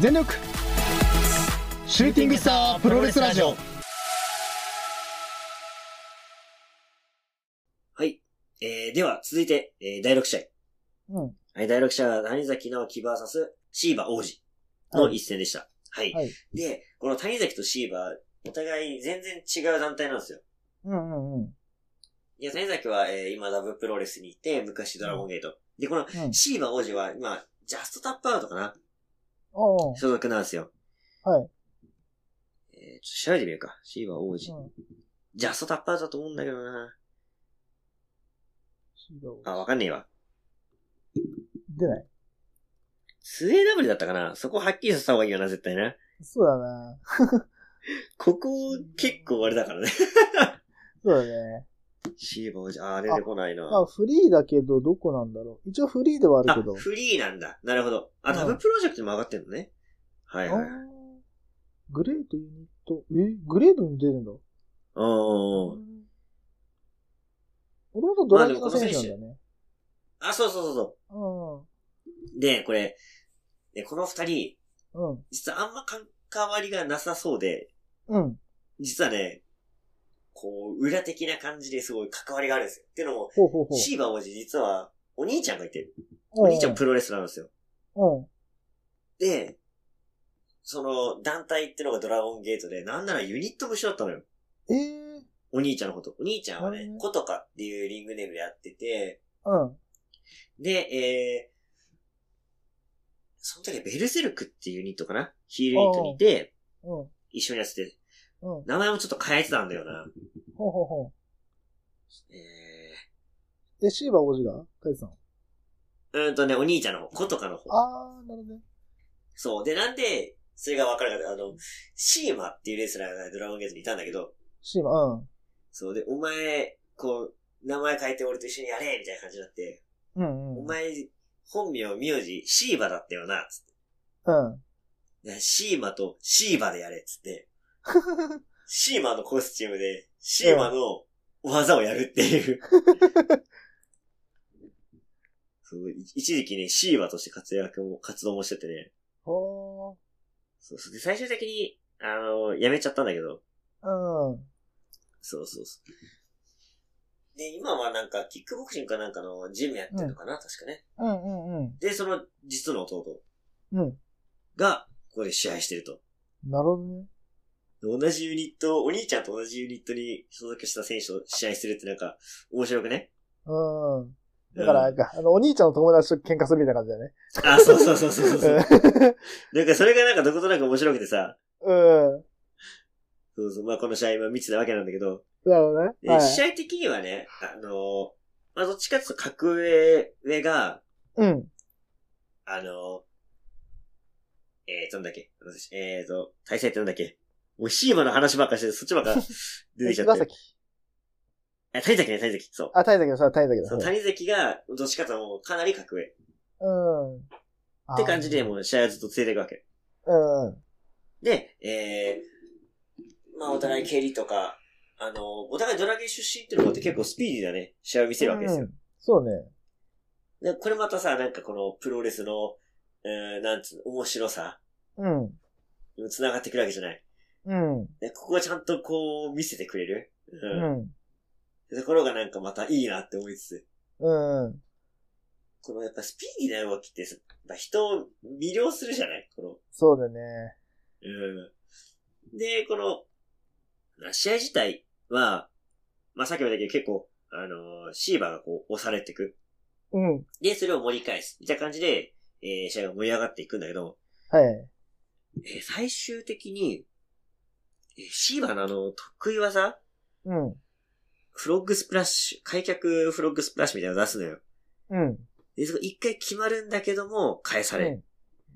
全力シューティングスタープロレスラジオはい。えー、では、続いて、えー、第6試合。うん。はい、第6試合は、谷崎直樹 VS シーバ王子の一戦でした。はい。はい。で、この谷崎とシーバお互い全然違う団体なんですよ。うんうんうん。いや、谷崎は、えー、今ダブプロレスにいて、昔ドラゴンゲート。で、このうんシーバ王子は、今、ジャストタップアウトかな所属なんですよ。はい。えー、ちょっと調べてみるか。シーバ王子。うんジャストタップアウトだと思うんだけどな。あ、わかんねえわ。出ない。2AW だったかなそこはっきりさせた方がいいよな、絶対な。そうだな。ここ、結構あれだからね。そうだね。シーバー王子、あー、出てこないな。あ、フリーだけど、どこなんだろう。一応フリーではあるあけど。フリーなんだ。なるほど。あ、うんダブプロジェクトにも上がってんのね。はいはい。グレートユニット。え？グレートに出るんだ。おー。もともとドラギの選手なんだね。あ、そうそうそうそう。で、これ、でこの二人、うん。実はあんま関わりがなさそうで、うん。実はね、こう、裏的な感じですごい関わりがあるんですよ。っていうのも、ほうほうほう。シーバー王子実は、お兄ちゃんがいてる。おお兄ちゃんプロレスラーなんですよ。うん。で、その団体ってのがドラゴンゲートで、なんならユニットも一緒だったのよ。ええお兄ちゃんのこと。お兄ちゃんはねねコトカっていうリングネームでやってて、うん。で、えー、その時はベルセルクっていうユニットかな？ヒールユニットにいて、うん。一緒にやってて、うん。名前もちょっと変えてたんだよな。ほうほうほえう。え、シーバー王子が？書いてたのー、うーんとね、お兄ちゃんの方、コトカの方。あー、なるほどね。そう。で、なんで、それが分かるかって、あの、シーマっていうレスラーがドラゴンゲートにいたんだけど、シーバー、うん。そうで、お前、こう、名前変えて俺と一緒にやれみたいな感じになって、うんうん。お前、本名、名字、シーバだったよな、つって。うん。でシーマとシーバでやれ、つって。シーマのコスチュームで、シーマの技をやるっていう。そう、い一時期ね、シーバとして活躍も、活動もしててね。ほそうそう。で、最終的に、あの、辞めちゃったんだけど。ー。うん。そうそうそう。で、今はなんか、キックボクシングかなんかのジムやってるのかな、確かね。うんうんうん。で、その実の弟うん。が、ここで試合してると。なるほどね。同じユニット、お兄ちゃんと同じユニットに所属した選手と試合するってなんか、面白くね？うん。だから、うんなんか、あの、お兄ちゃんの友達と喧嘩するみたいな感じだよね。あ、そうそうそうそうそう。なんかそれがなんかどことなく面白くてさ、うん。そうそう、まあこの試合も見てたわけなんだけど、なるほどね。ではい。試合的にはね、あの、まあどっちかっていうと格上上が、うん。あの、えーと、なんだっけ？私えーと、対戦ってなんだっけ？もうシーマの話ばっかりして、そっちばっか 出てきちゃって。谷崎ね、谷崎。そう。あ、谷崎の、それは谷崎だ。そう、谷崎が、どっちかともうかなり格上。っうん。って感じで、もう試合をずっと続いていくわけ。うん。うん。で、えー、まあお互い蹴りとか、あの、お互いドラゲー出身っていうのもあって結構スピーディーなね、試合を見せるわけですよ。うんそうね。で、これまたさ、なんかこのプロレスの、えー、なんつうの、面白さうん。繋がってくるわけじゃない。うん。で、ここはちゃんとこう見せてくれる？ううん。ん。ところがなんかまたいいなって思いつつ、うん。このやっぱスピーディーな動きってさ、や人を魅了するじゃない？この、そうだね。うん。で、この、まあ試合自体は、まあ、さっきも言ったけど結構、あのーシーバーがこう押されていく。うん。で、それを盛り返す。みたいな感じで、えー試合が盛り上がっていくんだけど、はい。えー最終的に、えーシーバーのあの、得意技？うん。フロッグスプラッシュ、開脚フロッグスプラッシュみたいなの出すのよ。うん。で、そこ一回決まるんだけども、返される。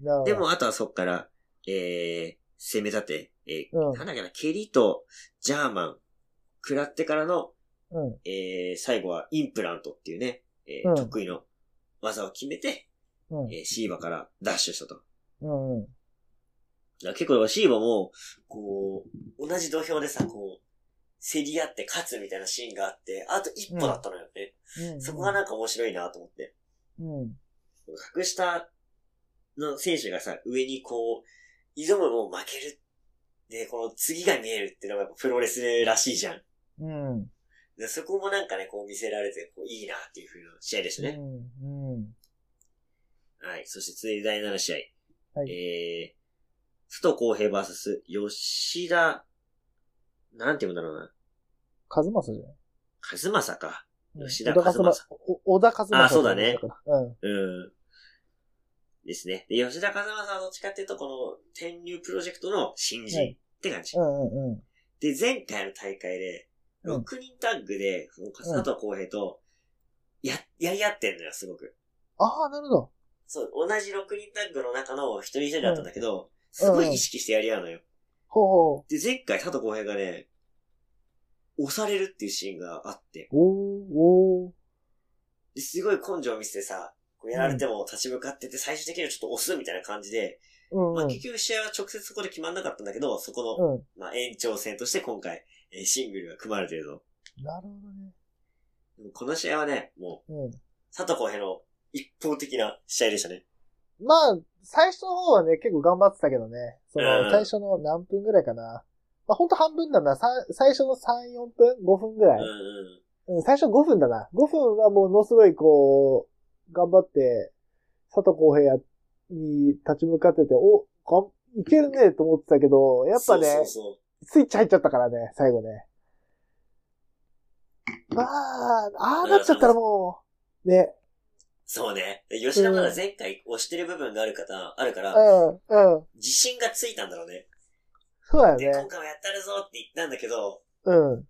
うん。でも、あとはそっから、えー、攻め立て、えーうんなんだっけな、蹴りとジャーマン、食らってからの、うん。えー、最後はインプラントっていうね、えーうん得意の技を決めて、うん。えーシーバからダッシュしたと。うん。うん。ら結構シーバも、こう、同じ土俵でさ、こう、競り合って勝つみたいなシーンがあって、あと一歩だったのよね。うん。そこがなんか面白いなと思って。うん。格下の選手がさ、上にこう、挑むも負ける。で、この次が見えるっていうのがやっぱプロレスらしいじゃん。うん。でそこもなんかね、こう見せられて、こういいなっていう風な試合でしたね。うん。うん。はい。そして続いて第7試合。はいえー、須藤公平 VS 吉田、なんて言うんだろうな。和正じゃない？和正か。うん吉田小和和正お小田和正。あそうだね。うん。うん。ですね。で、吉田和正はどっちかっていうと、この、天竜プロジェクトの新人はいって感じ。うんうんうん。で、前回の大会で、うん6人タッグで、その佐藤公平と、や、やり合ってんのよ、すごく。ああ、なるほど。そう、同じ6人タッグの中の一人一人だったんだけど、すごい意識してやり合うのよ。ほうほで、前回佐藤公平がね、押されるっていうシーンがあって、う。おー、おー。ですごい根性を見せてさ、こうやられても立ち向かってて、最終的にはちょっと押すみたいな感じで、うんうん。まあ結局試合は直接そこで決まんなかったんだけど、そこの、うん。まあ延長戦として今回、えーシングルが組まれてるの。なるほどね。でもこの試合はね、もう、うん。佐藤公平の一方的な試合でしたね。まあ、最初の方はね、結構頑張ってたけどね。そうんの、最初の何分ぐらいかな。まあ、ほんと半分だな。さ最初の3、4分 ?5 分ぐらい、うん最初5分だな。5分はものすごいこう、頑張って、佐藤浩平に立ち向かってて、お、がんいけるねと思ってたけど、やっぱね、そうそうそう。スイッチ入っちゃったからね、最後ね。まあ、ああなっちゃったらもう、ね、そうね。で吉田まだ前回押してる部分がある方、あるから、うん、うん、自信がついたんだろうね。そうだよで、今ね。回もやったるぞって言ったんだけど、うん、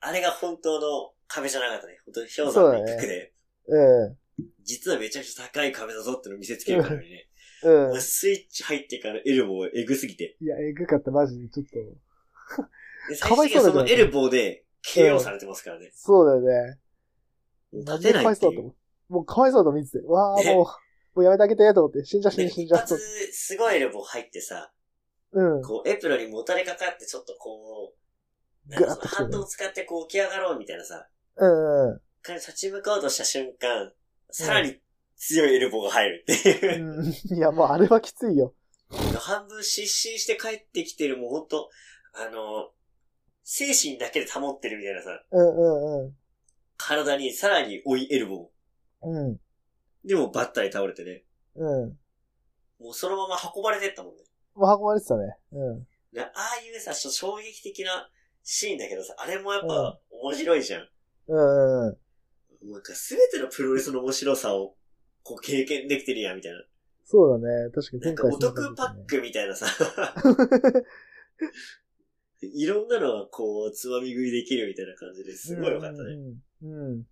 あれが本当の壁じゃなかったね。本当に氷山の一角で、う実はめちゃくちゃ高い壁だぞってのを見せつけるからにね。ん、うん。スイッチ入ってからエルボーエグすぎて。いや、えぐかった、マジで、ちょっと。でかわいそうだそのエルボーで KO されてますからね。そうだよね。立てないっていう。もうかわいそうだと見てて。わあ、ねもう、もうやめてあげて、と思って。死んじゃ死んでじゃ死んじゃ一発。すごいエルボー入ってさ、うん。こうエプロンにもたれかかってちょっとこう、なんぐかそのハンドを使ってこう起き上がろうみたいなさ、うんうん。彼立ち向かおうとした瞬間、さらに強いエルボーが入るっていう。うん。いや、もうあれはきついよ。半分失神して帰ってきてる、もうほんと、あの、精神だけで保ってるみたいなさ、うんうん体にさらに追いエルボうん。でもバッタリ倒れてね。うん。もうそのまま運ばれてったもんね。もう運ばれてたね。うん。でああいうさ、衝撃的なシーンだけどさ、あれもやっぱ面白いじゃん。うんうんうん。なんか全てのプロレスの面白さを、こう経験できてるやん、みたいな。そうだね。確かになんかお得パ感ックみたいなさ、いろんなのがこう、つまみ食いできるみたいな感じですごい良かったね。うん。うん。うん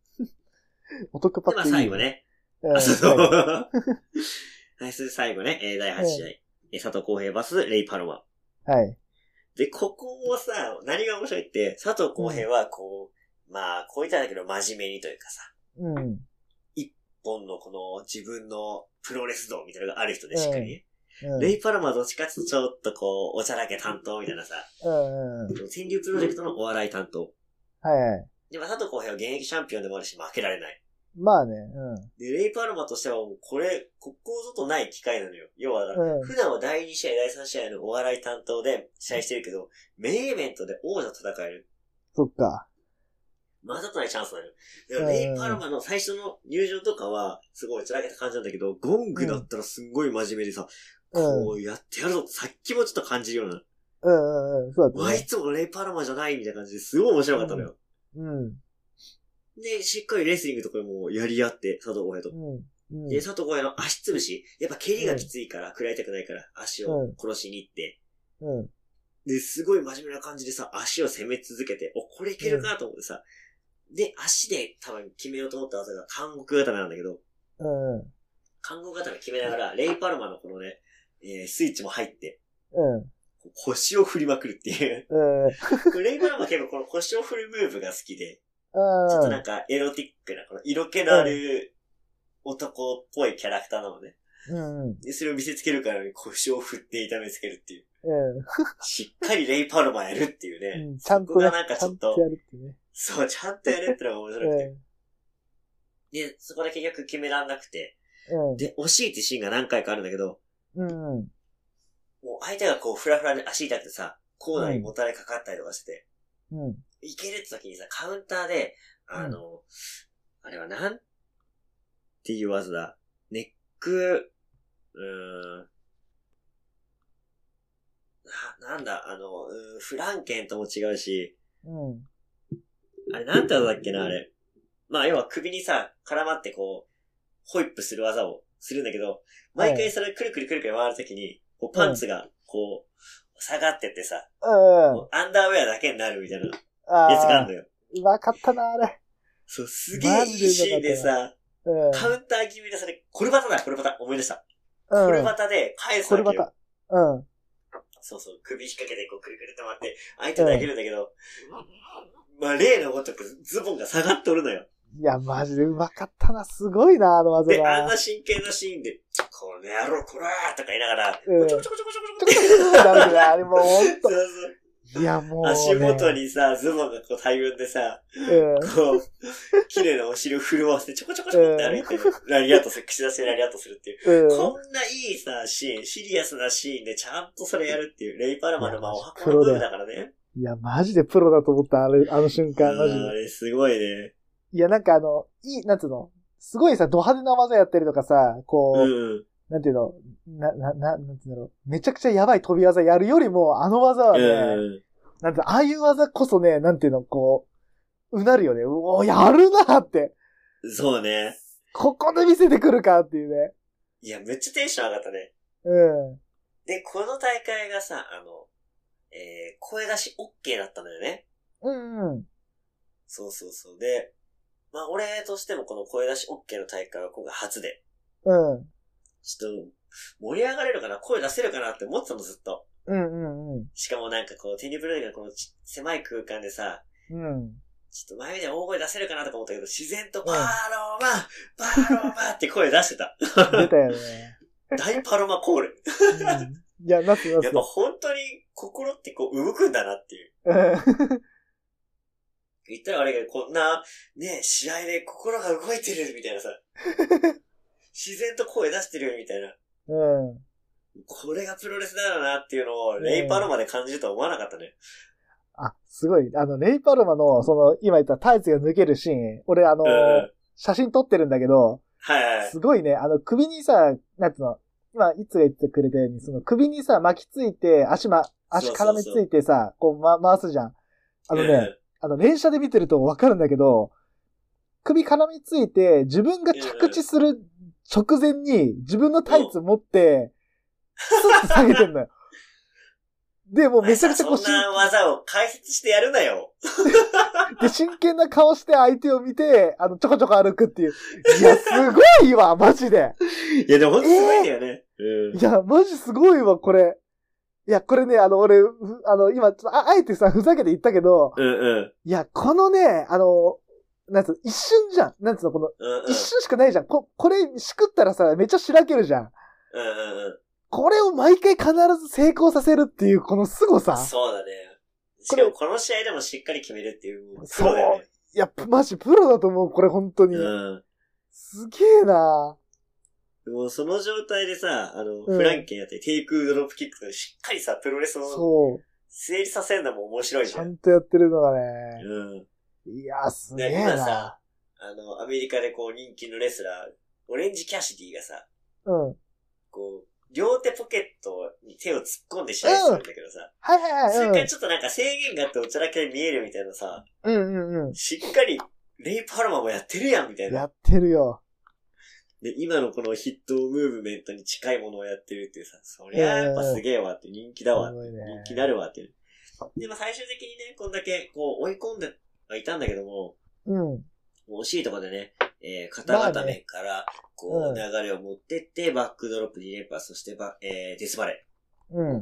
お得パで、まあックいいよ最後。ね。うん。あ、そうそう。はい、それで最後ね、えー第8試合。えー佐藤浩平バス、レイパロマ。はい。で、ここもさ、何が面白いって、佐藤浩平はこう、まあ、こう言ったんだけど真面目にというかさ、うん。本のこの自分のプロレス道みたいなのがある人でしっかりね。うん。レイパロマはどっちかっていうとちょっとこう、おちゃらけ担当みたいなさ、うんうん。天竜プロジェクトのお笑い担当。はいはい。で、まあ、佐藤浩平は現役チャンピオンでもあるし負けられない。まあね、うん。で、レイパルマとしてはもうこれ、ここぞとない機会なのよ。要は、うん普段は第2試合、第3試合のお笑い担当で試合してるけど、メインイベントで王者と戦える。そっか。まざとないチャンスなのよ。だからうんレイパルマの最初の入場とかは、すごいつらけた感じなんだけど、ゴングだったらすんごい真面目でさ、うん。こうやってやるぞってさっきもちょっと感じるような、うんうんうん。そうだわ、ったね。いつもレイパルマじゃないみたいな感じですごい面白かったのよ。うん。で、しっかりレスリングとかもやり合って、佐藤浩平と。うん。うん。で、佐藤浩平の足つぶし、やっぱ蹴りがきついから、食らいたくないから、足を殺しに行って、うん。で、すごい真面目な感じでさ、足を攻め続けて、お、これいけるかなと思ってさ、で、足で多分決めようと思った技が韓国固めなんだけど、うん。韓国固め決めながら、レイパルマのこのね、えースイッチも入って、うん。こう腰を振りまくるっていう。うん。レイパルマ結構この腰を振るムーブが好きで、あちょっとなんかエロティックな、この色気のある男っぽいキャラクターなのね。うん。で、それを見せつけるからに腰を振って痛めつけるっていう。うしっかりレイパルマやるっていうね。ん。ちゃんとこがなんかちょっとちゃんとやるってね。そう、ちゃんとやるってのが面白くて。うで、そこで結局決めらんなくて。ん。うん。で、惜しいってシーンが何回かあるんだけど、うん。もう相手がこう、フラフラで足痛くてさ、コーナーにもたれかかったりとかしてて、うん。いけるって時にさ、カウンターで、あの、あれはなんていう技だ。ネック、うーん、な、なんだ、あの、フランケンとも違うし、うん。あれなんて技だっけな、あれ。まあ、要は首にさ、絡まってこう、ホイップする技をするんだけど、毎回それくるくるくるくる回るときに、こうパンツが、こう、下がってってさ、うん。こうアンダーウェアだけになるみたいなやつがあるの、よ。うまかったな、あれ。そう、すげえいいシーンでさ、うん。カウンター気味でそれ、コルバタだ、コルバタ。思い出した。うんコルバタで返すわけよ。これまた。うん。そうそう、首引っ掛けてこうくるくると回って、相手投げるんだけど、まあ例のごとくズボンが下がっておるのよ。いや、マジでうまかったな。すごいな、あの技で、あんは。な真剣なシーンで、この野郎、こらーとか言いながら、うんちょこちょこちょこちょこちょこちょこちょこなるねあれもうほんと。いや、もう、ね。足元にさ、ズボンがこう大群でさ、うん。こう、綺麗なお尻を震わせて、ちょこちょこちょこって歩いて、ラリアットする、口出しでラリアットするっていう。うん。こんないいさ、シーン、シリアスなシーンでちゃんとそれやるっていう、レイパルマの魔を運ぶだからね。いや、マジでプロだと思った、あれ、あの瞬間、マジで。あれ、すごいね。いや、なんかあの、いい、なんつうの？すごいさ、ド派手な技やったりとかさ、こう、うん。なんていうの？な、な、な、なんつうんだろう？めちゃくちゃやばい飛び技やるよりも、あの技はね、うん。なんて、ああいう技こそね、なんていうの、こう、うなるよね。うお、やるなって。そうね。ここで見せてくるかっていうね。いや、めっちゃテンション上がったね。うん。で、この大会がさ、あの、えー、声出し OK だったんだよね。うんうん。そうそうそう。で、まあ、俺としてもこの声出し OK の大会は今回初で、うん。ちょっと、盛り上がれるかな？声出せるかなって思ってたの、ずっと。うんうんうん。しかもなんかこう、天プロがこのち狭い空間でさ、うん。ちょっと前で大声出せるかなとか思ったけど、自然とパーローマー、パーローマーって声出してた。出たよね。大パロマコール。うんいや、なすなすやっぱ本当に心ってこう動くんだなっていう。うん言ったらあれがこんな、ね、試合で心が動いてるみたいなさ、自然と声出してるみたいな。うん。これがプロレスだよなっていうのを、レイパロマで感じるとは思わなかったね。あ、すごい。あの、レイパルマの、その、今言ったタイツが抜けるシーン、俺あの、うん。写真撮ってるんだけど、はいはい。すごいね、あの、首にさ、なんつうの、今、いつが言ってくれたように、その、首にさ、巻きついて、足ま、足絡めついてさ、こう、ま、回すじゃん。あのね、あの、連射で見てるとわかるんだけど、首絡みついて、自分が着地する直前に、自分のタイツ持って、スッと下げてんのよ。で、もううん。めちゃくちゃこう、そんな技を解説してやるなよ。で、真剣な顔して相手を見て、あの、ちょこちょこ歩くっていう。いや、すごいわ、マジで。いや、でもほんとすごいんだよね。うんい。や、マジすごいわ、これ。いや、これね、あの、俺、ふあの、今、あ、あえてさ、ふざけて言ったけど、うんうん。いや、このね、あの、なんつうの、一瞬じゃん。なんつうの、この、うんうん。一瞬しかないじゃん。こ、これ、しくったらさ、めっちゃしらけるじゃん。うんうんうん。これを毎回必ず成功させるっていう、この凄さ。そうだね。しこれかもこの試合でもしっかり決めるっていう、プロだよね。いや、マジプロだと思う、これ本当に。うん。すげえなもうその状態でさ、あの、んフランケンやって、テイクドロップキックとしっかりさ、プロレスのそう。成立させるのも面白いじゃん。ちゃんとやってるのがね。うん。いや、すげでえな今さ、あの、アメリカでこう人気のレスラー、オレンジキャシディがさ、うん。こう、両手ポケットに手を突っ込んで試合するんだけどさ、はいはいそれはい。からちょっとなんか制限があっておちゃらけで見えるみたいなさ、うんうんうん。しっかり、レイパルマもやってるやんみたいな。やってるよ。で、今のこのヒットムーブメントに近いものをやってるっていうさ、そりゃやっぱすげえわって、人気だわって、人気になるわって。で、まあ最終的にね、こんだけこう追い込んではいたんだけども、うん。もう惜しいところでね、えー、肩固めから、こう、うん流れを持ってって、バックドロップ2連発、そしてバ、えー、デスバレうん。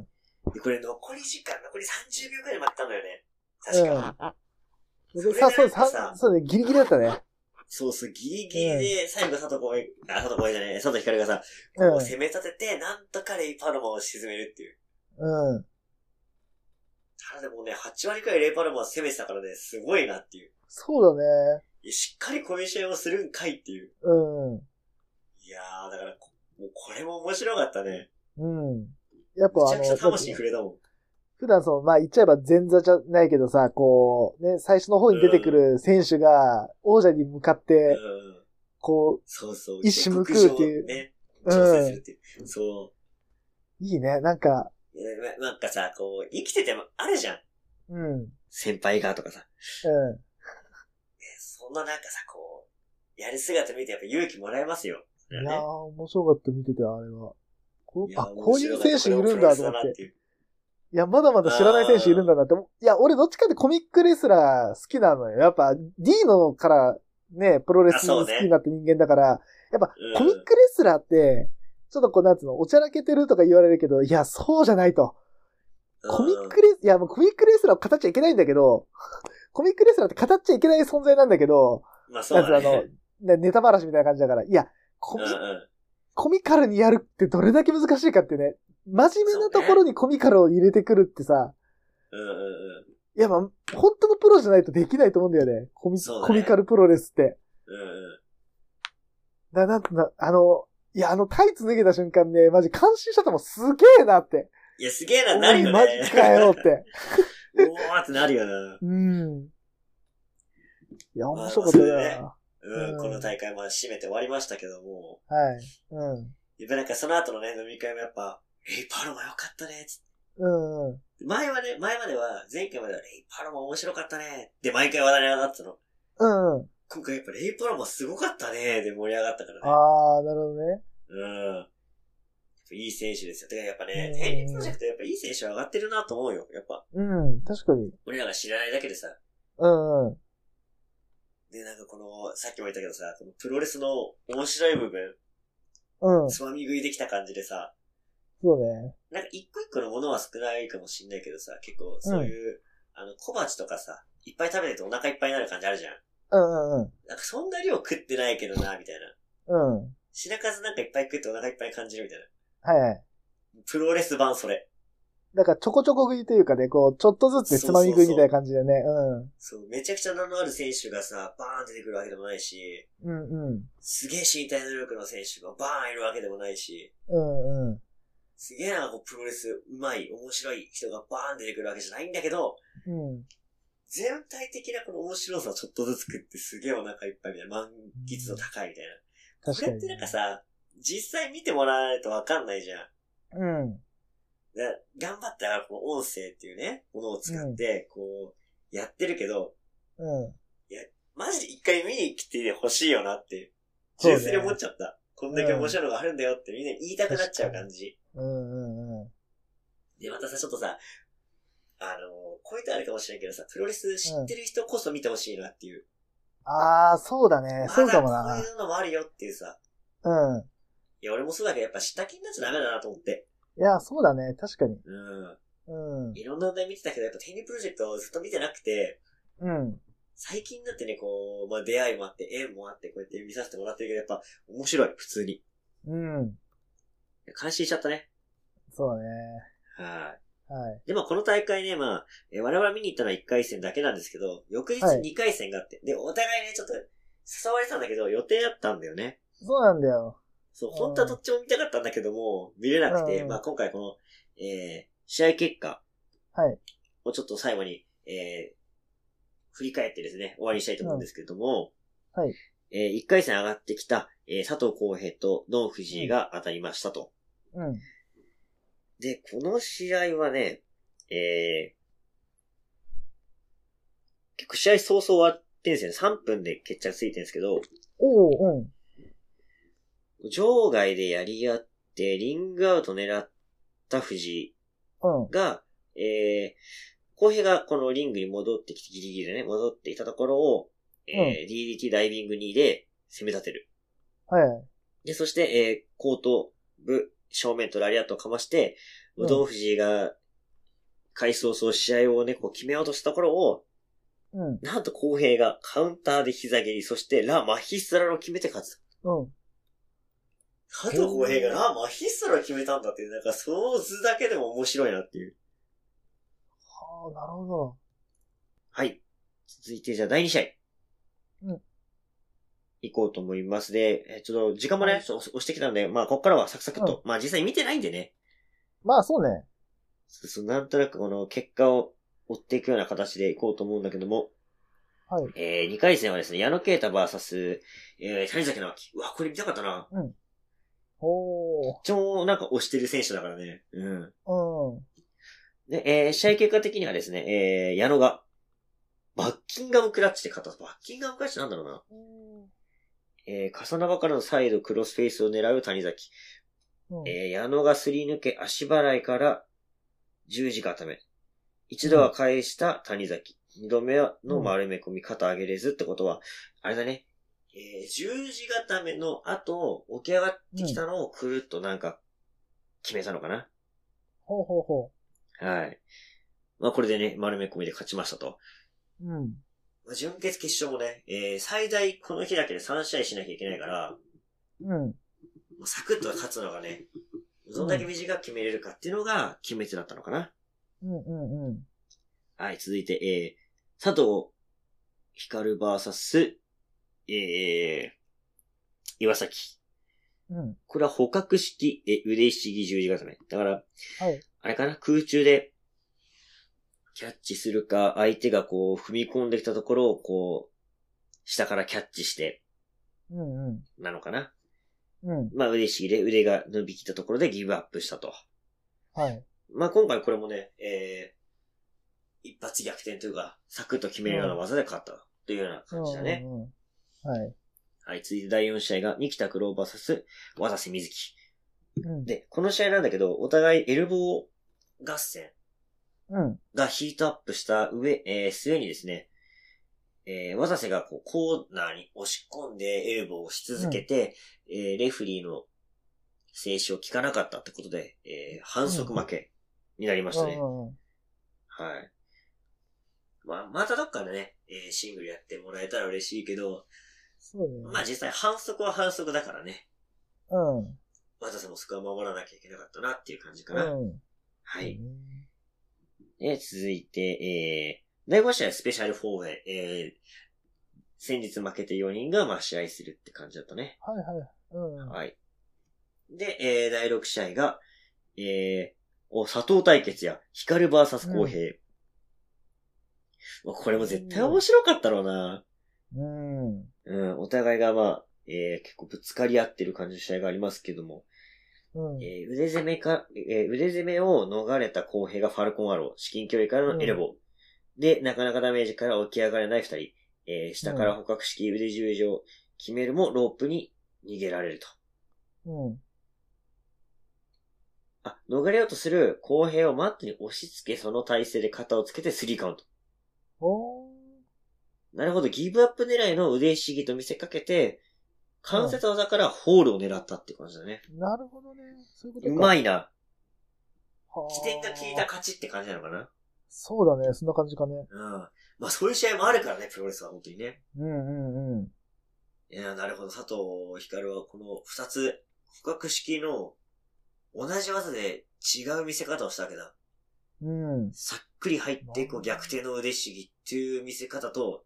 ー。で、これ残り時間、残り30秒くらいで待ったんだよね。確か。うん。それさ、そう、そうね、ギリギリだったね。そうそう、ギリギリで、最後佐藤浩平、あ、佐藤浩平じゃない、佐藤光がさ、うんこう攻め立てて、なんとかレイパルマを沈めるっていう。うん。ただでもね、8割くらいレイパルマを攻めてたからね、すごいなっていう。そうだね。しっかりこういう試合をするんかいっていう。うん。いやー、だからこ、もうこれも面白かったね。うん。やっぱあの、めちゃくちゃ魂触れたもん。普段その、まあ言っちゃえば前座じゃないけどさ、こう、ね、最初の方に出てくる選手が王者に向かっうんて、。こそうそう。一矢報うっていうね。う、挑戦すうるっていう。そん、いいね。なんか、ななんかさ、こう、生きててもあるじゃん。うん、うん。先輩がとかさ。そんななんかさ、こう、やる姿見てやっぱ勇気もらえますよ。そいやー、面白かった、見てて、あれは。こあ、こういう選手いるんだと思っていや、まだまだ知らない選手いるんだなって。いや、俺どっちかってコミックレスラー好きなのよ。やっぱ D のからね、プロレス好きになった人間だから、やっぱうんコミックレスラーって、ちょっとこうなんつうの、おちゃらけてるとか言われるけど、いや、そうじゃないと。コミックレス、いや、もうコミックレスラーを語っちゃいけないんだけど、コミックレスラーって語っちゃいけない存在なんだけど、まあそうだなんつうの、あね。の、ねネタばらしみたいな感じだから、いや、コミうんうん。コミカルにやるってどれだけ難しいかってね、真面目なところにコミカルを入れてくるってさ、うんうんうん。いや、まあ、本当のプロじゃないとできないと思うんだよね。コミ、ねコミカルプロレスって。うんうん。だ、なんな、あの、いや、あのタイツ脱げた瞬間ね、マジ感心しちゃったもん、すげえなって。いや、すげえな、なるよね。マジかよって。うわーってなるよな。うん。いや、まあ面白かったまあねな。うん、うんこの大会まあ締めて終わりましたけども、はい。うん。やっぱなんかその後のね、飲み会もやっぱ、レイパロマ良かったね、つってうんうん。前はね、前までは、前回まではレイパロマ面白かったね、で毎回話題に上がってたの。うんうん。今回やっぱレイパロマすごかったね、で盛り上がったからね。あー、なるほどね。うん。いい選手ですよ。てかやっぱねう、ん天理プロジェクトやっぱいい選手上がってるなと思うよ。やっぱ、うん、確かに。俺らが知らないだけでさ。うんうん。で、なんかこの、さっきも言ったけどさ、このプロレスの面白い部分、うん。つまみ食いできた感じでさ、そうね。なんか一個一個のものは少ないかもしんないけどさ、結構そういう、あの、小鉢とかさ、いっぱい食べててお腹いっぱいになる感じあるじゃん。うんうんなんかそんな量食ってないけどな、みたいな。うん。うん。品数なんかいっぱい食ってお腹いっぱい感じるみたいはいはい。な。プロレス版それ。だからちょこちょこ食いというかね、こう、ちょっとずつでつまみ食いみたいな感じでね。そう、めちゃくちゃ名のある選手がさ、バーン出てくるわけでもないし、うん。うんうん。すげえ身体能力の選手がバーンいるわけでもないし、うんうん。すげえな、こうプロレス上手い、面白い人がバーン出てくるわけじゃないんだけど、うん。全体的なこの面白さをちょっとずつ食ってすげえお腹いっぱいみたいな、満喫度高いみたいな。これってなんかさ、実際見てもらわないとわかんないじゃん。うん。だ頑張ってこの音声っていうね、ものを使って、こう、やってるけど、うん。マジで一回見に来てほしいよなって、純粋に思っちゃった。こんだけ面白いのがあるんだよってみんな言いたくなっちゃう感じ。うんうんうん。で、またさ、ちょっとさ、あの、こういうとあるかもしれんけどさ、プロレス知ってる人こそ見てほしいなっていう。あー、そうだね。そうかもなこう。いうのもあるよっていうさ。うん。いや、俺もそうだけど、やっぱ知った気になっちゃダメだなと思って。いや、そうだね。確かに。うん。うん。いろんな話題見てたけど、やっぱテニプロジェクトをずっと見てなくて、うん。最近になってね、こう、まあ出会いもあって、縁もあって、こうやって見させてもらってるけど、やっぱ面白い、普通に。うん。感心しちゃったね。そうだね。はい。はい。で、まあこの大会ね、まあ、えー我々見に行ったのは1回戦だけなんですけど、翌日はい2回戦があって、で、お互いね、ちょっと誘われてたんだけど、予定あったんだよね。そうなんだよ。そう、うん本当はどっちも見たかったんだけども、見れなくて、うんまあ今回この、えー、試合結果はい。をちょっと最後に、えー、振り返ってですね、終わりにしたいと思うんですけれども、うんはい。えー、1回戦上がってきた、えー、佐藤浩平とドン藤井が当たりましたと。うん。で、この試合はね、えー、結構試合早々終わってんですよね。3分で決着ついてるんですけど、おう、うん。場外でやり合って、リングアウト狙った藤井うん。が、えー、浩平がこのリングに戻ってきて、ギリギリでね、戻っていたところを、えー DDT ダイビング2で攻め立てる。はい。で、そして、えー、後頭部、正面とラリアットをかまして、うんうどん藤井が、回想早々試合をね、こう決めようとしたところを、うん。なんと公平がカウンターで膝蹴り、そしてラ・マヒスラを決めて勝つ。うん。佐藤公平がラ・マヒスラを決めたんだってなんかその図だけでも面白いなっていう。はあ、なるほど。はい。続いてじゃあ第2試合。うん。行こうと思いますで、えーちょっと時間もね、はい押してきたので、まあここからはサクサクっと、まあ実際見てないんでね、まあそうね。そうそう、なんとなくこの結果を追っていくような形でいこうと思うんだけども、はい。えー、2回戦はですね、矢野啓太 VS、えー、谷崎直樹。うわ、これ見たかったな。おー。超なんか押してる選手だからね。うん。うん。で、えー、試合結果的にはですね、えー、矢野が、バッキンガムクラッチで勝った。バッキンガムクラッチなんだろうな。えー、重なばからのサイドクロスフェイスを狙う谷崎。うんえー、矢野がすり抜け足払いから十字固め。一度は返した谷崎。二度目の丸め込み肩上げれずってことは、あれだね。えー、十字固めの後、起き上がってきたのをくるっとなんか、決めたのかな。ほうほうほはい。まあこれでね、丸め込みで勝ちましたと。う。うん。まあ準決決勝もね、えー、最大この日だけで3試合しなきゃいけないから、うん。もうサクッと勝つのがね、どんだけ短く決めれるかっていうのが決め手だったのかな。うんうんうん。はい、続いて、えー、佐藤光バーサス、えー、岩崎。うん。これは捕獲式、え、腕ひしぎ十字固め。だから、はい。あれかな？空中で、キャッチするか、相手がこう、踏み込んできたところを、こう、下からキャッチして、うんうん。なのかな？うん。まあ、腕ひしぎで腕が伸びきったところでギブアップしたと。はい。まあ、今回これもね、えー、一発逆転というか、サクッと決めるような技で勝ったというような感じだね。うんうんうん。はい。はい、続いて第4試合が、三木拓郎 VS 渡瀬瑞希。うん。で、この試合なんだけど、お互いエルボー合戦うん。がヒートアップした上、えー、末にですね、えー、渡瀬がこうコーナーに押し込んでエルボーをし続けて、えー、レフリーの静止を聞かなかったってことで、えー、反則負けになりましたね。うんうんはい。まあ、またどっかでね、えー、シングルやってもらえたら嬉しいけど、そうね。まあ実際反則は反則だからね。うん。渡瀬もそこは守らなきゃいけなかったなっていう感じかな。うん。はい。で、続いて、えー、第5試合スペシャル4で、えー、先日負けて4人が、まあ、試合するって感じだったね。はいはい。うん。はい。で、えー、第6試合が、えー、お、佐藤対決や、光バーサス公平。まあこれも絶対面白かったろうな。うん。うん、お互いがまあ、えー、結構ぶつかり合ってる感じの試合がありますけども、うん。えー腕攻めか、えー腕攻めを逃れた公平がファルコンアロー、至近距離からのエルボー。で、なかなかダメージから起き上がれない二人。えー下から捕獲式腕十字を決めるもロープに逃げられると。うん。あ、逃れようとする公平をマットに押し付け、その体勢で肩をつけてスリーカウント。おー。なるほど、ギブアップ狙いの腕ひしぎと見せかけて、関節技からホールを狙ったって感じだね。なるほどね。そういうことう。まいな。は起点が効いた勝ちって感じなのかな？そうだね。そんな感じかね。うん。まあそういう試合もあるからね、プロレスは本当にね。うんうんうん。いや、なるほど。佐藤光はこの二つ、捕獲式の同じ技で違う見せ方をしたわけだ。うん。さっくり入って、こう逆転の腕ひしぎっていう見せ方と、うん。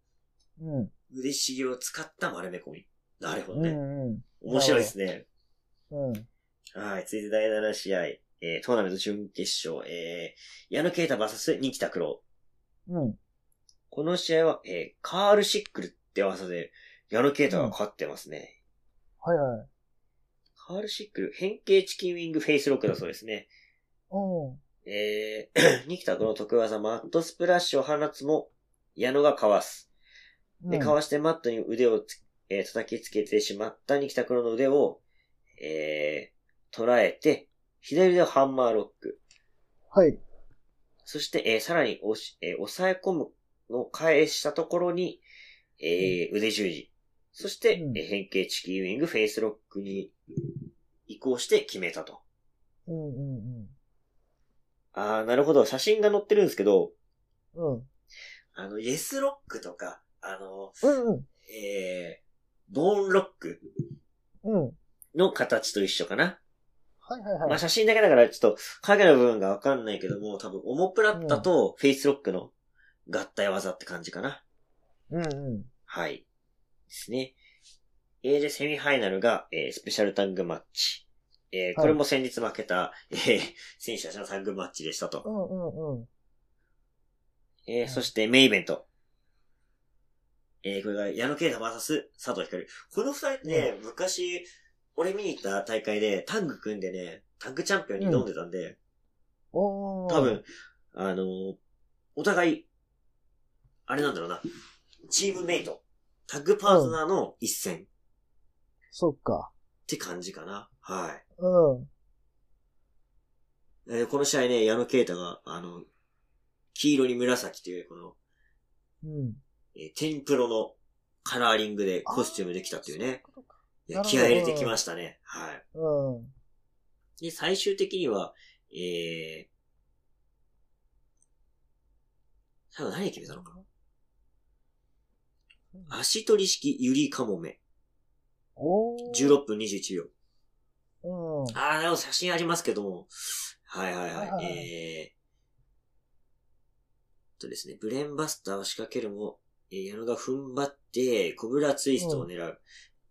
腕ひしぎを使った丸め込み。なるほどうんね。うん。面白いですね。うん。はい。続いて第7試合。えー、トーナメント準決勝。えー、矢野啓太 VS 二木拓郎。うん。この試合は、えー、カールシックルって技で、矢野啓太が勝ってますね。はいはい。カールシックル、変形チキンウィングフェイスロックだそうですね。うん。えー、ニキタこの得意技、マットスプラッシュを放つも、矢野がかわす。で、うんかわしてマットに腕をつ、えー叩きつけてしまったニキタクロの腕を、えー、捉えて、左腕をハンマーロック。はい。そして、えーさらに押し、えー押さえ込むのを返したところに、えー腕十字。そして、うんえー変形チキンウィングフェイスロックに移行して決めたと。うんうんあー、なるほど。写真が載ってるんですけど、うん。うん。あの、イエスロックとか、あの、うんうん。えー、ボーンロックうん。の形と一緒かな。はいはいはい。まあ写真だけだからちょっと影の部分がわかんないけども、多分オモプラッタとフェイスロックの合体技って感じかな。うんうん。はい。ですね。えー、で、セミファイナルが、えー、スペシャルタングマッチ。えーこれも先日負けた、えー選手たちのタッグマッチでしたと。うんうんうん。えーそしてメインイベント。えーこれが矢野啓太 VS 佐藤光。この二人ってね、昔、俺見に行った大会でタッグ組んでね、タッグチャンピオンに挑んでたんで、おー多分、、あのーお互い、あれなんだろうな、チームメイト、タッグパートナーの一戦っそっか。て感じかな。はい。うん。えーこの試合ね、矢野啓太が、あの、黄色に紫という、この、うん。えーテンプロのカラーリングでコスチュームできたっていうね。いやなるほど気合い入れてきましたね。はい。うん。で、最終的には、えー、最後何決めたのかな？足取り式ゆりかもめ。おー。16分21秒。うん。あー、でも写真ありますけども。はいはいはい。はいはいえー、とですね、ブレンバスターを仕掛けるも、えー、矢野が踏ん張って、コブラツイストを狙う。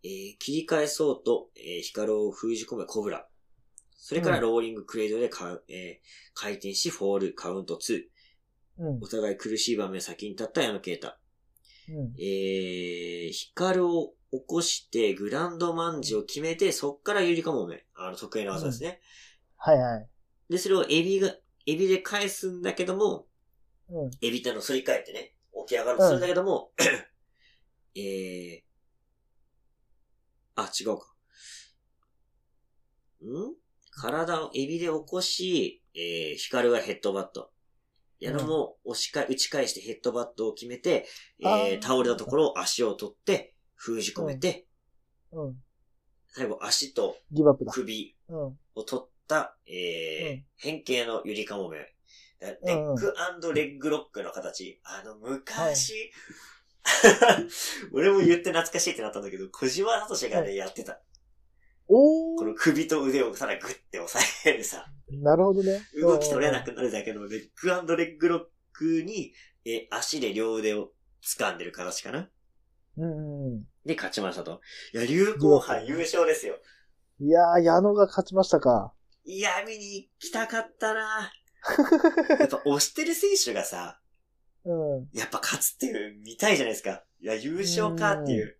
えー、切り返そうと、えー、ヒカルを封じ込めコブラ。それからうんローリングクレードでかう、えー回転し、フォール、カウント2。うんお。互い苦しい場面先に立った矢野啓太。うん。えー、ヒカルを起こして、グランドマンジを決めて、そっからゆりかもめ。あの、得意な技ですね。はいはい。で、それをエビが、エビで返すんだけども、うん。エビってのを反り返ってね、起き上がるとするんだけども、えー、あ、違うか。ん？体をエビで起こし、えー、ヒカルがヘッドバット。矢野も押しか、打ち返してヘッドバットを決めて、えー、倒れたところを足を取って、封じ込めて、うん。最後足と。首うん。を取った、えーうん変形のゆりかもめ。だレッグレッグロックの形。あの、昔、俺も言って懐かしいってなったんだけど、小島聡がね、やってた。おー。この首と腕をさらグッて押さえるさ、なるほどね。動き取れなくなるだけのレッグレッグロックに、えー足で両腕を掴んでる形かなうんうん。で、勝ちましたと。いや、流行杯優勝ですよ。いやー、矢野が勝ちましたか。いや、見に行きたかったな やっぱ押してる選手がさ、うん。やっぱ勝つっていう、見たいじゃないですか。いや、優勝かっていう。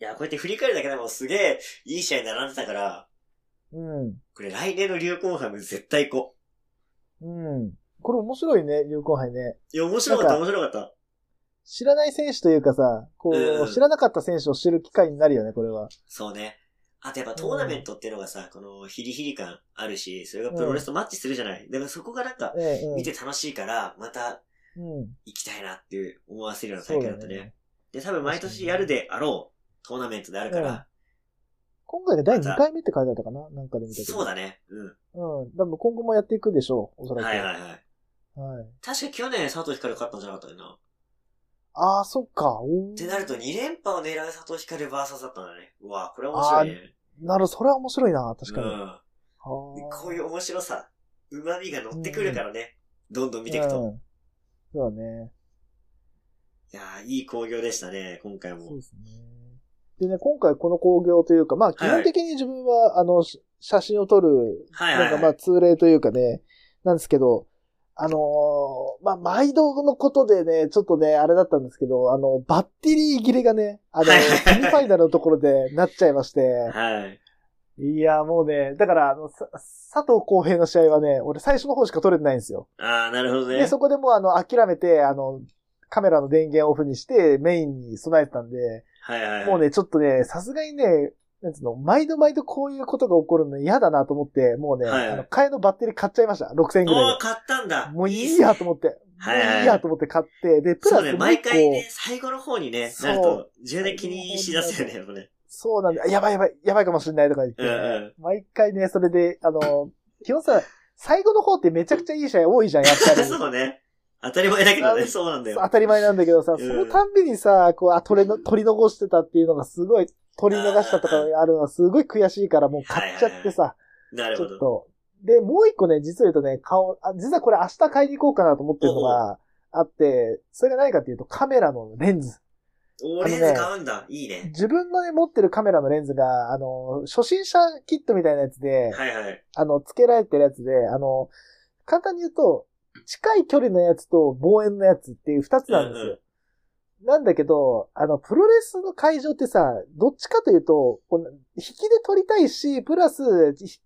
いや、こうやって振り返るだけでもすげえいい試合に並んでたから、うん。これ来年の流行杯も絶対行こうん。これ面白いね、流行杯ね。う。いや、面白かった、面白かった。知らない選手というかさ、こうんう、知らなかった選手を知る機会になるよね、これは。そうね。あとやっぱトーナメントっていうのがさ、このヒリヒリ感あるし、それがプロレスとマッチするじゃない。だからそこがなんか、ええ、見て楽しいから、またうん。行きたいなっていう思わせるような大会だったね。ね。で、多分毎年やるであろうトーナメントであるから、今回で第2回目って書いてあったかな？なんかで見たけど。そうだね。うん。うん。多分今後もやっていくでしょう、おそらく。はいはいはい。はい。確か去年佐藤光勝ったんじゃなかったよな。ああ、そっか。おーってなると2連覇を狙う佐藤光バーサスだったんだね。うわこれ面白いね。なるほど、それは面白いな、確かに。うん。こういう面白さ、旨味が乗ってくるからね。どんどん見ていくと。うんそうだね。いやーいい興行でしたね、今回もそう。ですね。でね、今回この興行というか、まあ基本的に自分は、あの、し写真を撮る、はいはい、なんかまあはい。通例というかね、なんですけど、あのーまあ毎度のことでね、ちょっとね、あれだったんですけど、あの、バッテリー切れがね、あの、セミファイナルのところで なっちゃいまして、はい。いや、もうね、だから、あの、さ佐藤浩平の試合はね、俺最初の方しか撮れてないんですよ。あー、なるほどね。で、そこでもうあの、諦めて、あの、カメラの電源オフにしてメインに備えてたんで、はいはいはい。もうね、ちょっとね、さすがにね、なんつうの、毎度毎度こういうことが起こるの嫌だなと思って、もうね、はいはいあの、替えのバッテリー買っちゃいました。6000円ぐらいおー、買ったんだ。で。もういいやと思って。もはいはいういいやと思って買って、で、プラそうね、スもう一個、毎回ね、最後の方にね、そうなると、充電気にしだすよね、やっぱね。そうなんだ、やばいやばい、やばいかもしれないとか言って、うんうん毎回ね、それで、あの、基本さ、最後の方ってめちゃくちゃいい試合多いじゃん、やっぱり。そうね。当たり前だけどね、あそうなんだよ。当たり前なんだけどさ、うんそのたんびにさ、こう、あ、取れの、取り逃してたっていうのがすごい、取り逃したとかあるのがすごい悔しいからもう買っちゃってさ、なるほど。ちょっと。で、もう一個ね、実を言うとね、顔、あ実はこれ明日買いに行こうかなと思ってるのがあって、それが何かっていうとカメラのレンズ。おレンズ買うんだ。いいね。自分のね、持ってるカメラのレンズが、あの、初心者キットみたいなやつで、はいはい。あの、付けられてるやつで、あの、簡単に言うと、近い距離のやつと望遠のやつっていう二つなんですよ。うんうんなんだけど、あの、プロレスの会場ってさ、どっちかというと、この引きで撮りたいし、プラス、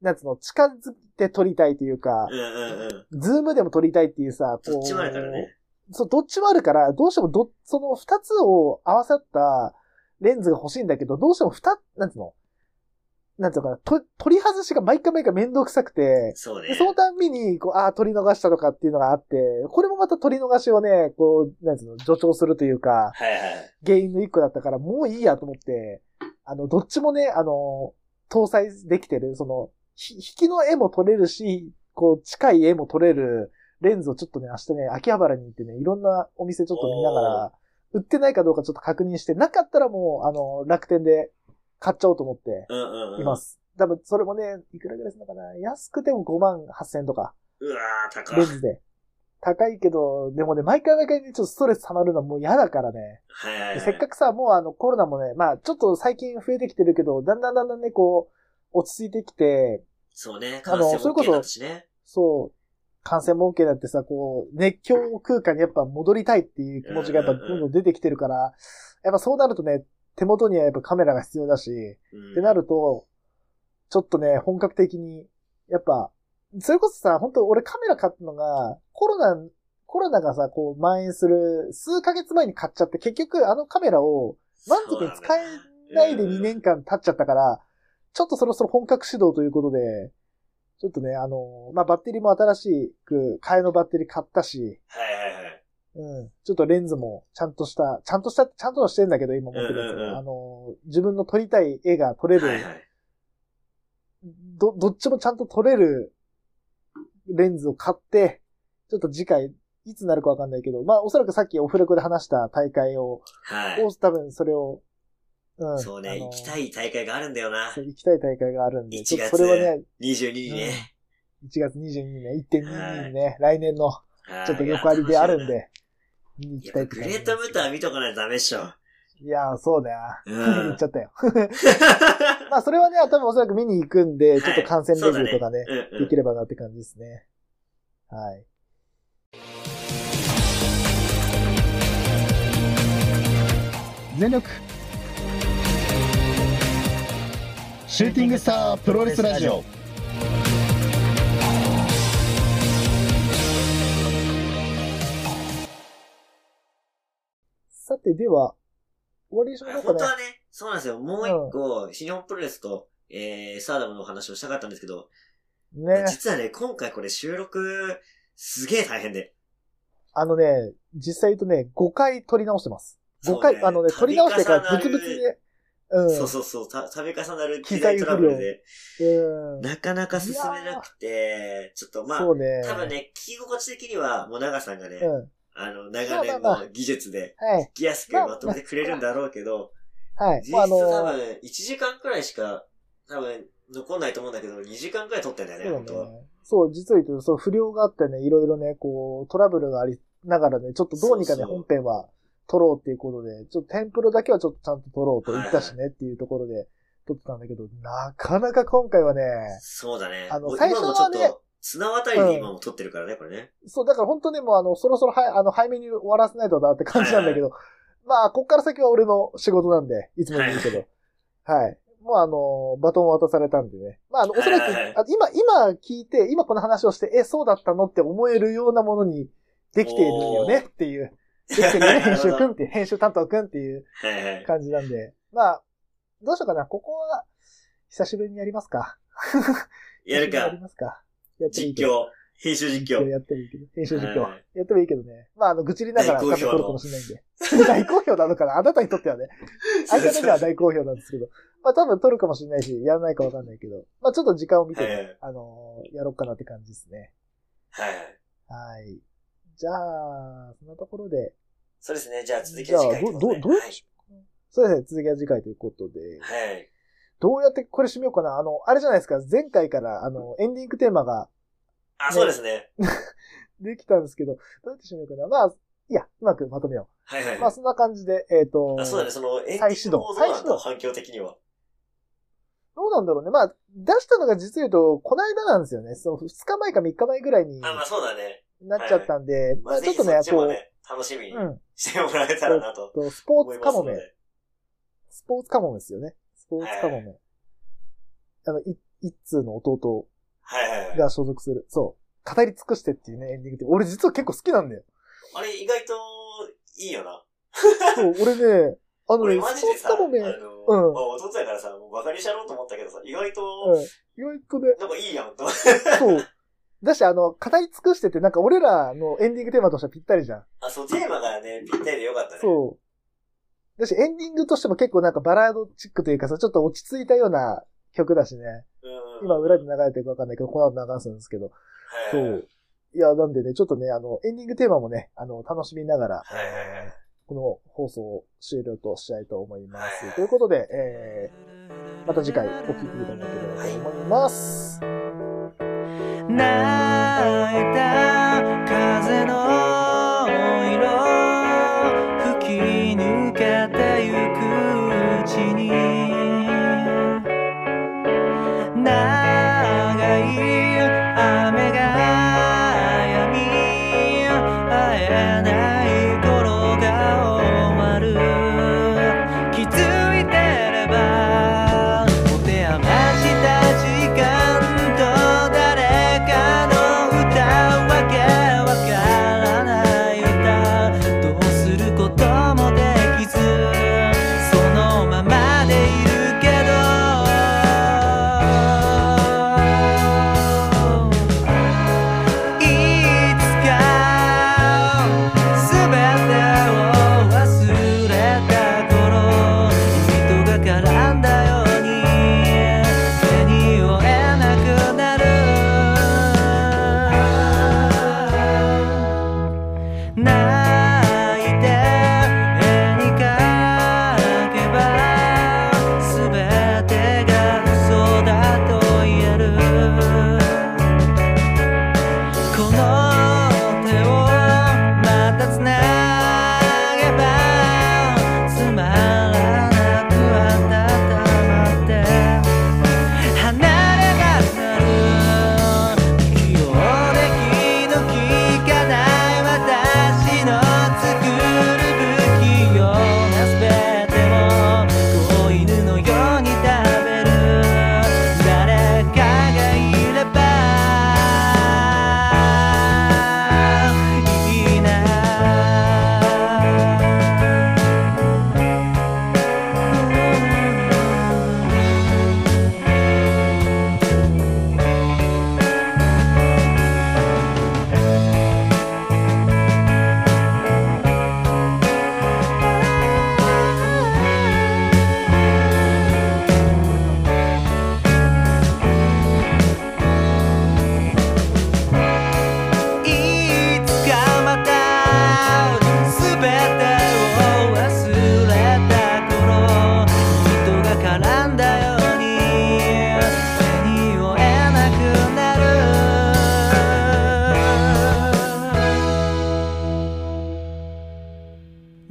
なんつうの、近づいて撮りたいというかう、んうんうん。ズームでも撮りたいっていうさ、こうどっちもあるからね。そう、どっちもあるから、どうしてもど、その二つを合わさったレンズが欲しいんだけど、どうしても二、なんつうのなんつうのかな、と取り外しが毎回毎回めんどくさくて、そうねで。そのたんびに、こう、ああ、取り逃したとかっていうのがあって、これもまた取り逃しをね、こう、なんつうの、助長するというか、はいはい。原因の一個だったから、もういいやと思って、あの、どっちもね、あの、搭載できてる、その、ひ引きの絵も撮れるし、こう、近い絵も撮れるレンズをちょっとね、明日ね、秋葉原に行ってね、いろんなお店ちょっと見ながら、売ってないかどうかちょっと確認して、なかったらもう、あの、楽天で買っちゃおうと思って。いま。す。多分、それもね、いくらぐらいするのかな？安くても5万8千円とか、うわー、高い。レンズで。高いけど、でもね、毎回毎回ね、ちょっとストレス溜まるのはもう嫌だからね。はいはいはい。せっかくさ、もうあのコロナもね、まあちょっと最近増えてきてるけど、だんだんだんだんね、こう、落ち着いてきて、そうね。感染それこ OK そだったしね。そう、感染も OK だってさ、こう、熱狂空間にやっぱ戻りたいっていう気持ちがやっぱどんどん出てきてるから、やっぱそうなるとね、手元にはやっぱカメラが必要だし、うんってなると、ちょっとね、本格的に、やっぱ、それこそさ、本当俺カメラ買ったのが、コロナ、コロナがさ、こう蔓延する数ヶ月前に買っちゃって、結局あのカメラを満足に使えないで2年間経っちゃったから、ちょっとそろそろ本格始動ということで、ちょっとね、あの、まあ、バッテリーも新しく、替えのバッテリー買ったし、はいはいはい。うん。ちょっとレンズもちゃんとした、ちゃんとした、ちゃんとはしてんだけど、今持ってるやつうんうんうんが。あの、自分の撮りたい絵が撮れる、はいはい。ど、どっちもちゃんと撮れるレンズを買って、ちょっと次回、いつになるかわかんないけど、まあおそらくさっきオフレコで話した大会を、はい。を多分それを、うん。そうね、あの行きたい大会があるんだよなそ。う行きたい大会があるんで、1ちょっとそれはね、22にね。1月22日ね、1.22にね、来年のはいちょっと横ありであるん。で、行きやたいグレートムーター見とかないとダメっしょ。いやー、そうだよ。うん 言っちゃったよ。まあ、それはね、多分おそらく見に行くんで、ちょっと観戦レビューとかね、うんうんできればなって感じですね。はい。全力シューティングスタープロレスラジオさて、では、終わりにしましょうかね。本当はね、そうなんですよ。もう一個、新日本プロレスと、えー、サーダムのお話をしたかったんですけど、ね。実はね、今回これ収録、すげえ大変で。あのね、実際言うとね、5回撮り直してます。5そうね回、あのね、撮り直してからブツブツで、うん。そうそうそう、た度重なる機材トラブルで、うん。なかなか進めなくて、ちょっとまあそ、うね。多分ね、聞き心地的には、もう長さんがね、うん。あの、ま長年の技術で、はい。聞きやすくまとめてくれるんだろうけど、はい。実質多分、1時間くらいしか、多分、残んないと思うんだけど、2時間くらい撮ってんだよね、そう本当は。そう、実を言うと、そう、不良があってね、いろいろね、こう、トラブルがありながらね、ちょっとどうにかね、そうそう本編は撮ろうっていうことで、ちょっとテンプロだけはちょっとちゃんと撮ろうと言ったしねっていうところで撮ってたんだけど、なかなか今回はね、そうだね。あの最初はね今もちょっと、綱渡りで今も撮ってるからね、これね。そう、だから本当にもうあの、そろそろは、あの、早めに終わらせないとなって感じなんだけど、まあ、こっから先は俺の仕事なんで、いつも言うけど、はい。もうあの、バトンを渡されたんでね。まあ、あの、おそらく、今、今聞いて、今この話をして、え、そうだったのって思えるようなものにできているよねっていう、できてるよね、編集くんっていう、編集担当くんっていうはいはい。感じなんで。まあ、どうしようかな。ここは、久しぶりにやりますか。やるか やり。ますか。やってもいいけど実況。編集実況。やってもいいけど。編集実況はい。やってもいいけどね。まあ、あの、愚痴りながら多分大好評の撮るかもしれないんで。大好評なのかな？あなたにとってはね。相方には大好評なんですけど。まあ、多分撮るかもしれないし、やらないかわかんないけど。まあ、ちょっと時間を見てね、はいはいあのーやろうかなって感じですね。はいはい。はい。じゃあ、そんなところで。そうですね。じゃあ続きじゃあ、は次回とど、ど、いうことで。どうはいしそうですね。続きは次回ということで。はい。どうやってこれ締めようかな？あの、あれじゃないですか。前回から、あの、エンディングテーマがあ、ねそうですね。できたんですけど、どうやって締めようかな。まあ、いいや、うまくまとめよう。はいはい。まあそんな感じで、えっ、と、あ、そうだね、その、エンディ再始動ングもどうなん再始動だ反響的には。どうなんだろうね。まあ、出したのが実言うと、この間なんですよね。その2日前か3日前ぐらいにあ、まあそうだね。なっちゃったんで、ままああちょっとね、こう、もね、楽しみにうん。してもらえたらなととスポーツカモメ。スポーツカモメですよね。スポーツカモメ。あの、い一通の弟はいはいはい。が所属する、そう、語り尽くしてっていうね、エンディングって、俺実は結構好きなんだよ。あれ意外といいよな。そう、俺ね、あの俺ね、マジでさ、あツカモメ、うん、の、まあ弟だからさ、もうバカにしちゃろうと思ったけどさ、意外と、意外とね、なんかいいやんと。そう。だし、あの、語り尽くしてって、なんか俺らのエンディングテーマとしてはぴったりじゃん。あ、そう、テーマがね、ぴったりでよかったね。そう。だし、エンディングとしても結構なんかバラードチックというかさ、ちょっと落ち着いたような曲だしね。うん。今裏で流れてるかわかんないけど、この後流すんですけど。そ。う。いや、なんでね、ちょっとね、あの、エンディングテーマもね、あの、楽しみながら、この放送を終了としたいと思います。はいということで、えー、また次回お聞きいただければと思います。泣いた風の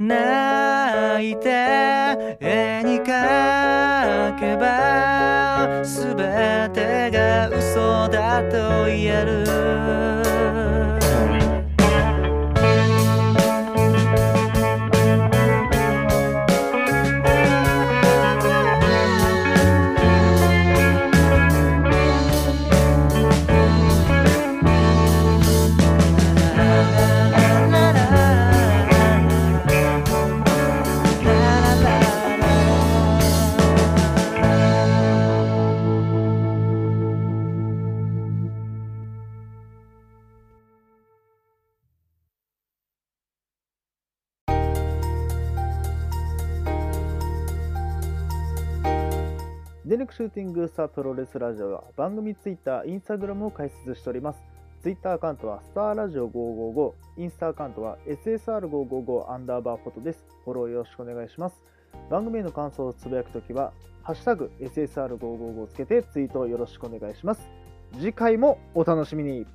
泣いて絵に描けば全てが嘘だと言える。力シュースタープロレスラジオは番組ツイッター、インスタグラムを開設しております。ツイッターアカウントはスターラジオ555、インスタアカウントは SSR555 アンダーバーフォトです。フォローよろしくお願いします。番組への感想をつぶやくときは、ハッシュタグ SSR555 をつけてツイートをよろしくお願いします。次回もお楽しみに。